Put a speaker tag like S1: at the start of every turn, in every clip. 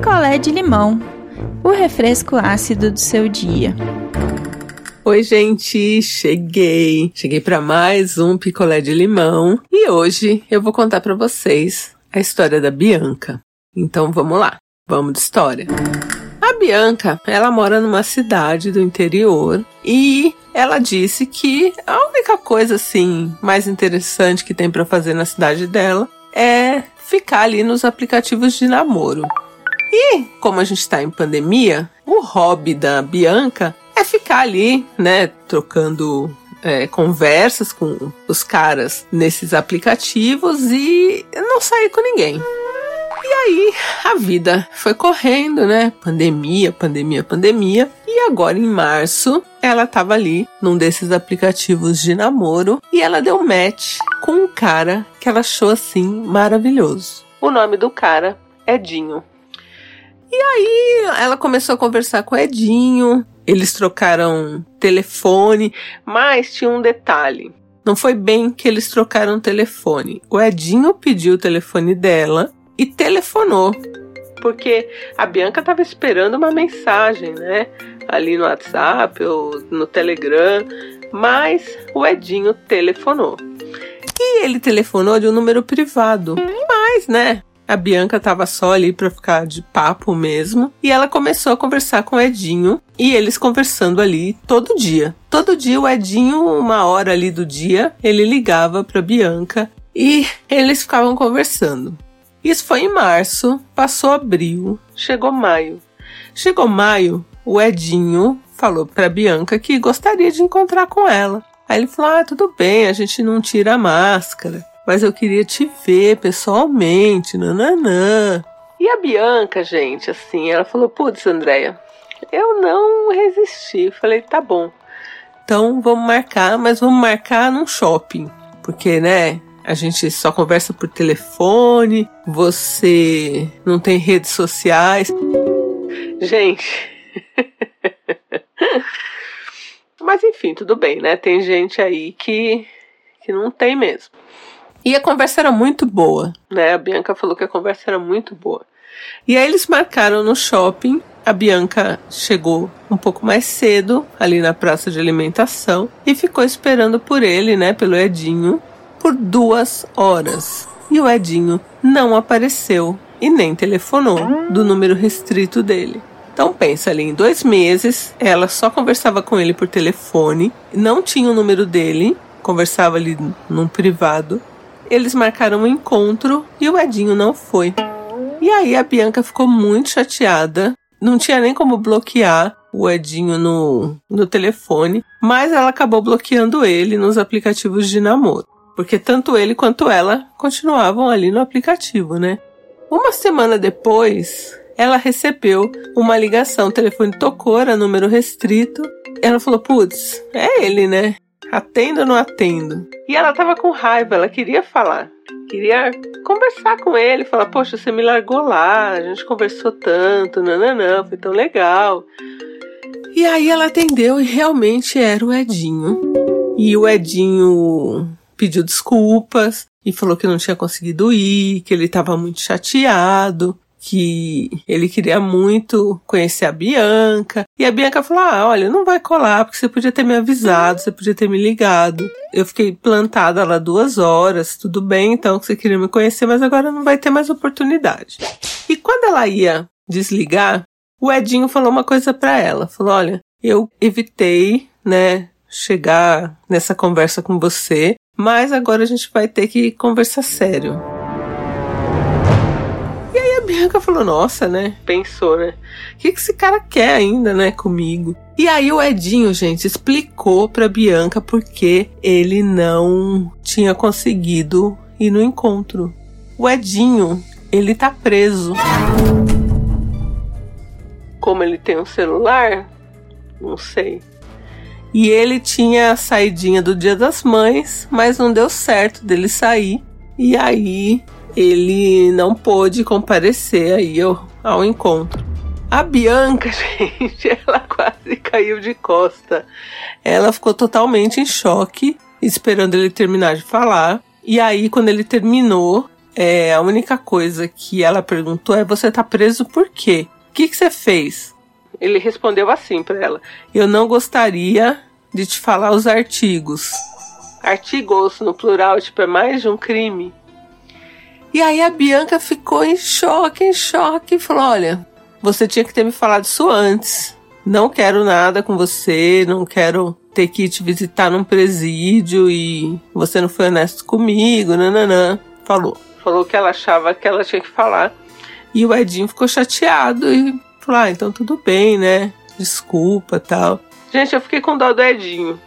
S1: picolé de limão, o refresco ácido do seu dia.
S2: Oi, gente, cheguei. Cheguei para mais um picolé de limão e hoje eu vou contar para vocês a história da Bianca. Então vamos lá, vamos de história. A Bianca, ela mora numa cidade do interior e ela disse que a única coisa assim mais interessante que tem para fazer na cidade dela é ficar ali nos aplicativos de namoro. E como a gente está em pandemia, o hobby da Bianca é ficar ali, né, trocando é, conversas com os caras nesses aplicativos e não sair com ninguém. E aí a vida foi correndo, né? Pandemia, pandemia, pandemia. E agora em março, ela tava ali num desses aplicativos de namoro e ela deu match com um cara que ela achou assim maravilhoso. O nome do cara é Dinho. E aí ela começou a conversar com o Edinho, eles trocaram telefone, mas tinha um detalhe. Não foi bem que eles trocaram telefone. O Edinho pediu o telefone dela e telefonou. Porque a Bianca estava esperando uma mensagem, né? Ali no WhatsApp ou no Telegram. Mas o Edinho telefonou. E ele telefonou de um número privado. Mas, né? A Bianca tava só ali pra ficar de papo mesmo. E ela começou a conversar com o Edinho. E eles conversando ali todo dia. Todo dia o Edinho, uma hora ali do dia, ele ligava pra Bianca. E eles ficavam conversando. Isso foi em março, passou abril, chegou maio. Chegou maio, o Edinho falou pra Bianca que gostaria de encontrar com ela. Aí ele falou: Ah, tudo bem, a gente não tira a máscara mas eu queria te ver pessoalmente, nananã. E a Bianca, gente, assim, ela falou: Putz, Andréia, eu não resisti. Falei: Tá bom. Então vamos marcar, mas vamos marcar num shopping. Porque, né, a gente só conversa por telefone, você não tem redes sociais. Gente. Mas enfim, tudo bem, né? Tem gente aí que, que não tem mesmo. E a conversa era muito boa, né? A Bianca falou que a conversa era muito boa. E aí eles marcaram no shopping. A Bianca chegou um pouco mais cedo ali na praça de alimentação e ficou esperando por ele, né? Pelo Edinho, por duas horas. E o Edinho não apareceu e nem telefonou do número restrito dele. Então pensa ali, em dois meses ela só conversava com ele por telefone, não tinha o número dele, conversava ali num privado eles marcaram um encontro e o Edinho não foi. E aí a Bianca ficou muito chateada. Não tinha nem como bloquear o Edinho no, no telefone, mas ela acabou bloqueando ele nos aplicativos de namoro. Porque tanto ele quanto ela continuavam ali no aplicativo, né? Uma semana depois, ela recebeu uma ligação, o telefone tocou, era número restrito. Ela falou: Putz, é ele, né? Atendo ou não atendo? E ela tava com raiva, ela queria falar. Queria conversar com ele, falar, poxa, você me largou lá, a gente conversou tanto, nananã, foi tão legal. E aí ela atendeu e realmente era o Edinho. E o Edinho pediu desculpas e falou que não tinha conseguido ir, que ele estava muito chateado, que ele queria muito conhecer a Bianca. E a Bianca falou: Ah, olha, não vai colar, porque você podia ter me avisado, você podia ter me ligado. Eu fiquei plantada lá duas horas, tudo bem, então que você queria me conhecer, mas agora não vai ter mais oportunidade. E quando ela ia desligar, o Edinho falou uma coisa para ela: falou, olha, eu evitei, né, chegar nessa conversa com você, mas agora a gente vai ter que conversar sério. Bianca falou, nossa, né? Pensou, né? O que, que esse cara quer ainda, né, comigo? E aí o Edinho, gente, explicou pra Bianca porque ele não tinha conseguido ir no encontro. O Edinho, ele tá preso. Como ele tem um celular, não sei. E ele tinha a saidinha do Dia das Mães, mas não deu certo dele sair. E aí ele não pôde comparecer aí ao, ao encontro. A Bianca, gente, ela quase caiu de costa. Ela ficou totalmente em choque, esperando ele terminar de falar. E aí, quando ele terminou, é, a única coisa que ela perguntou é: Você tá preso por quê? O que, que você fez? Ele respondeu assim para ela: Eu não gostaria de te falar os artigos. Artigos no plural, tipo, é mais de um crime. E aí a Bianca ficou em choque, em choque, e falou: Olha, você tinha que ter me falado isso antes. Não quero nada com você, não quero ter que te visitar num presídio e você não foi honesto comigo, nananã. Falou. Falou que ela achava que ela tinha que falar. E o Edinho ficou chateado e falou: Ah, então tudo bem, né? Desculpa tal. Gente, eu fiquei com dó do Edinho.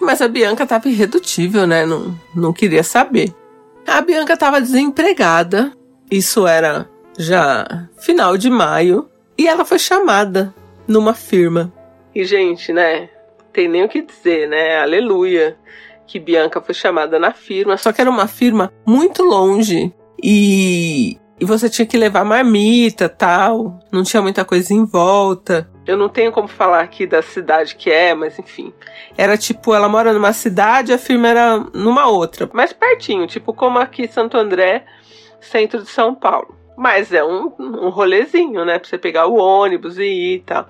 S2: Mas a Bianca tava irredutível, né? Não, não queria saber. A Bianca tava desempregada. Isso era já final de maio. E ela foi chamada numa firma. E, gente, né? Tem nem o que dizer, né? Aleluia. Que Bianca foi chamada na firma. Só que era uma firma muito longe. E e você tinha que levar marmita tal, não tinha muita coisa em volta. Eu não tenho como falar aqui da cidade que é, mas enfim. Era tipo, ela mora numa cidade, a firma era numa outra, mais pertinho, tipo como aqui Santo André, centro de São Paulo. Mas é um, um rolezinho, né? Pra você pegar o ônibus e ir e tal.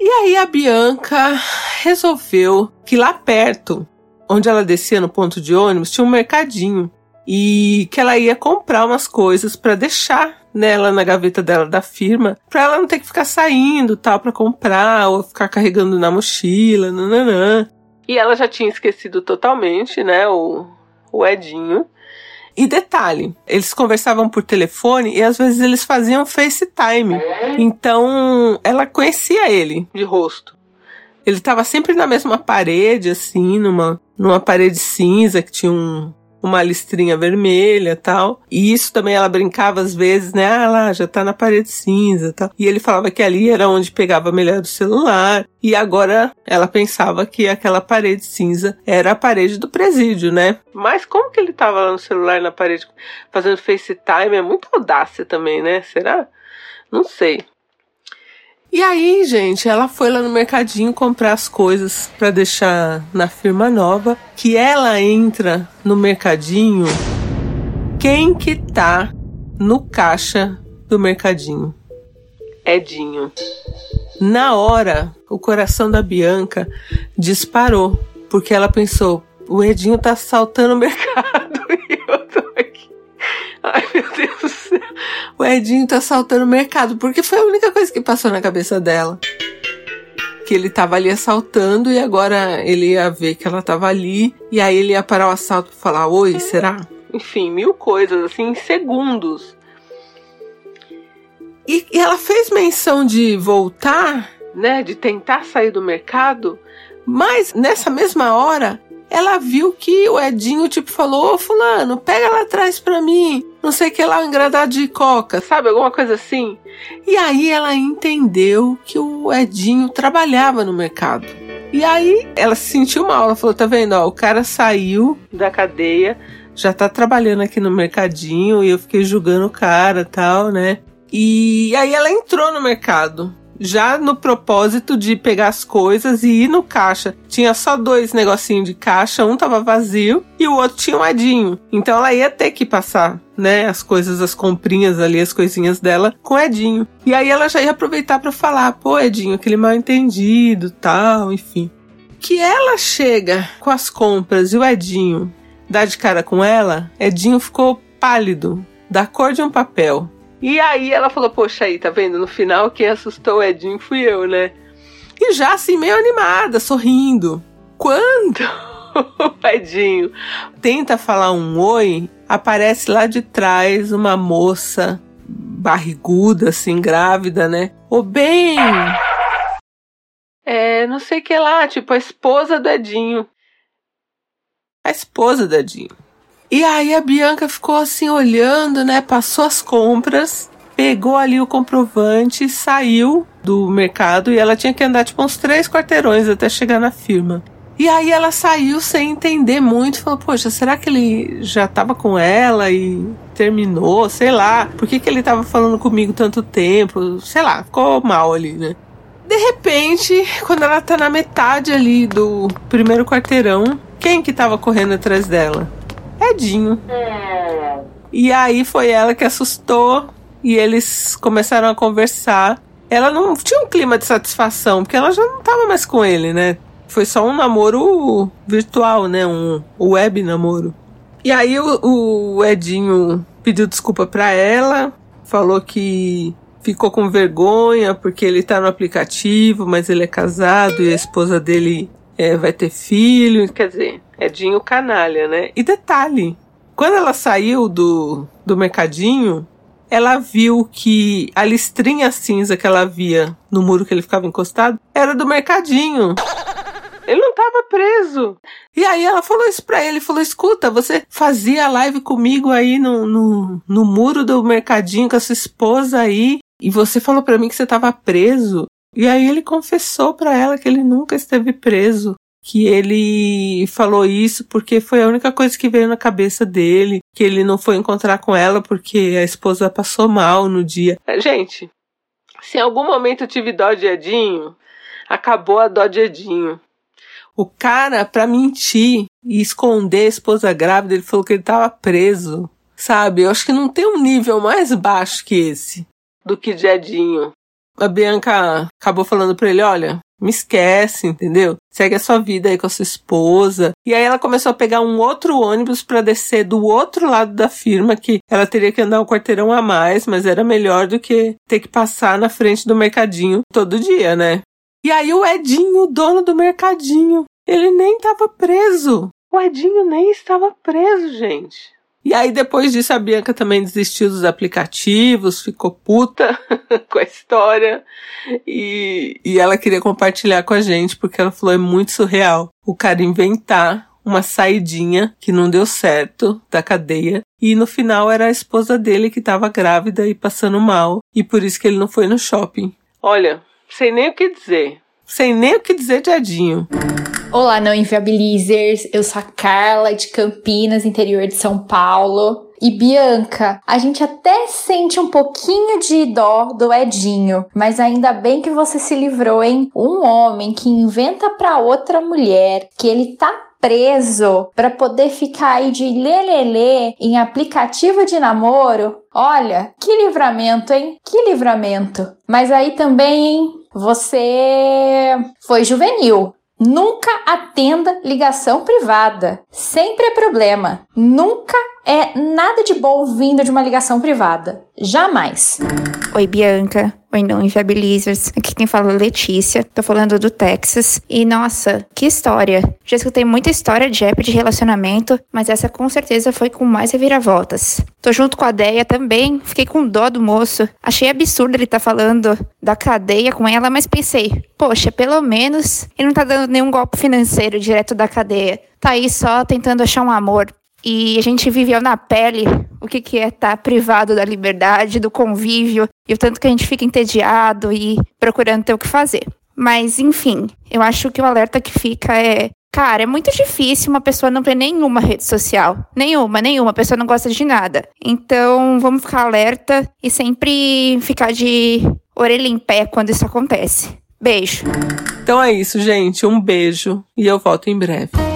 S2: E aí a Bianca resolveu que lá perto, onde ela descia no ponto de ônibus, tinha um mercadinho e que ela ia comprar umas coisas para deixar nela na gaveta dela da firma, para ela não ter que ficar saindo tal para comprar ou ficar carregando na mochila, nananã. E ela já tinha esquecido totalmente, né, o, o Edinho. E detalhe, eles conversavam por telefone e às vezes eles faziam FaceTime. Então ela conhecia ele de rosto. Ele estava sempre na mesma parede, assim, numa, numa parede cinza que tinha um, uma listrinha vermelha tal. E isso também ela brincava às vezes, né? Ah lá, já tá na parede cinza tal. E ele falava que ali era onde pegava melhor do celular. E agora ela pensava que aquela parede cinza era a parede do presídio, né? Mas como que ele tava lá no celular na parede fazendo FaceTime? É muita audácia também, né? Será? Não sei. E aí, gente, ela foi lá no mercadinho comprar as coisas para deixar na firma nova. Que ela entra no mercadinho. Quem que tá no caixa do mercadinho? Edinho. Na hora, o coração da Bianca disparou, porque ela pensou: o Edinho tá assaltando o mercado Ai, meu Deus do céu o Edinho tá assaltando o mercado, porque foi a única coisa que passou na cabeça dela. Que ele tava ali assaltando e agora ele ia ver que ela tava ali e aí ele ia parar o assalto pra falar: Oi, será? Enfim, mil coisas, assim, em segundos. E, e ela fez menção de voltar, né, de tentar sair do mercado, mas nessa mesma hora ela viu que o Edinho, tipo, falou: Ô, Fulano, pega lá atrás pra mim, não sei o que lá, um engradado de coca, sabe? Alguma coisa assim. E aí ela entendeu que o Edinho trabalhava no mercado. E aí ela se sentiu mal, ela falou: tá vendo, ó, o cara saiu da cadeia, já tá trabalhando aqui no mercadinho, e eu fiquei julgando o cara tal, né? E aí ela entrou no mercado já no propósito de pegar as coisas e ir no caixa. Tinha só dois negocinhos de caixa, um tava vazio e o outro tinha um Edinho. Então ela ia ter que passar, né, as coisas, as comprinhas ali, as coisinhas dela com Edinho. E aí ela já ia aproveitar para falar, pô, Edinho, aquele mal entendido, tal, enfim. Que ela chega com as compras e o Edinho dá de cara com ela, Edinho ficou pálido, da cor de um papel. E aí ela falou: Poxa, aí, tá vendo? No final, quem assustou o Edinho fui eu, né? E já assim, meio animada, sorrindo. Quando o Edinho tenta falar um oi, aparece lá de trás uma moça barriguda, assim, grávida, né? Ô, bem! É, não sei o que lá, tipo, a esposa do Edinho. A esposa do Edinho. E aí a Bianca ficou assim olhando, né? Passou as compras, pegou ali o comprovante, saiu do mercado e ela tinha que andar tipo uns três quarteirões até chegar na firma. E aí ela saiu sem entender muito, falou: "Poxa, será que ele já tava com ela e terminou? Sei lá. Por que que ele tava falando comigo tanto tempo? Sei lá, ficou mal ali, né?" De repente, quando ela tá na metade ali do primeiro quarteirão, quem que tava correndo atrás dela? Edinho. E aí foi ela que assustou e eles começaram a conversar. Ela não tinha um clima de satisfação, porque ela já não tava mais com ele, né? Foi só um namoro virtual, né? Um web namoro. E aí o, o Edinho pediu desculpa pra ela, falou que ficou com vergonha porque ele tá no aplicativo, mas ele é casado e a esposa dele é, vai ter filho. Quer dizer, Edinho canalha, né? E detalhe, quando ela saiu do, do mercadinho, ela viu que a listrinha cinza que ela via no muro que ele ficava encostado era do mercadinho. Ele não estava preso. E aí ela falou isso pra ele, falou, escuta, você fazia live comigo aí no, no, no muro do mercadinho com a sua esposa aí, e você falou para mim que você estava preso. E aí ele confessou para ela que ele nunca esteve preso que ele falou isso porque foi a única coisa que veio na cabeça dele, que ele não foi encontrar com ela porque a esposa passou mal no dia. Gente, se em algum momento eu tive dó de Edinho, acabou a dó de Edinho. O cara, pra mentir e esconder a esposa grávida, ele falou que ele tava preso. Sabe? Eu acho que não tem um nível mais baixo que esse do que de Edinho. A Bianca acabou falando pra ele: olha, me esquece, entendeu? Segue a sua vida aí com a sua esposa. E aí ela começou a pegar um outro ônibus para descer do outro lado da firma, que ela teria que andar um quarteirão a mais, mas era melhor do que ter que passar na frente do mercadinho todo dia, né? E aí o Edinho, o dono do mercadinho, ele nem estava preso. O Edinho nem estava preso, gente. E aí, depois disso, a Bianca também desistiu dos aplicativos, ficou puta com a história. E, e ela queria compartilhar com a gente, porque ela falou: é muito surreal o cara inventar uma saidinha que não deu certo da cadeia. E no final era a esposa dele que estava grávida e passando mal. E por isso que ele não foi no shopping. Olha, sem nem o que dizer. Sem nem o que dizer de Adinho.
S3: Olá, não inviabilizers. Eu sou a Carla de Campinas, interior de São Paulo. E Bianca, a gente até sente um pouquinho de dó do Edinho, mas ainda bem que você se livrou, hein? Um homem que inventa para outra mulher que ele tá preso para poder ficar aí de lelele em aplicativo de namoro. Olha, que livramento, hein? Que livramento. Mas aí também, hein? Você foi juvenil. Nunca atenda ligação privada. Sempre é problema. Nunca é nada de bom vindo de uma ligação privada. Jamais.
S1: Oi, Bianca. Oi, não inviabilizers. Aqui quem fala é Letícia. Tô falando do Texas. E nossa, que história. Já escutei muita história de app de relacionamento, mas essa com certeza foi com mais reviravoltas. Tô junto com a Deia também. Fiquei com dó do moço. Achei absurdo ele tá falando da cadeia com ela, mas pensei, poxa, pelo menos ele não tá dando nenhum golpe financeiro direto da cadeia. Tá aí só tentando achar um amor. E a gente viveu na pele o que, que é estar tá privado da liberdade, do convívio, e o tanto que a gente fica entediado e procurando ter o que fazer. Mas, enfim, eu acho que o alerta que fica é. Cara, é muito difícil uma pessoa não ter nenhuma rede social. Nenhuma, nenhuma. A pessoa não gosta de nada. Então, vamos ficar alerta e sempre ficar de orelha em pé quando isso acontece. Beijo.
S2: Então é isso, gente. Um beijo e eu volto em breve.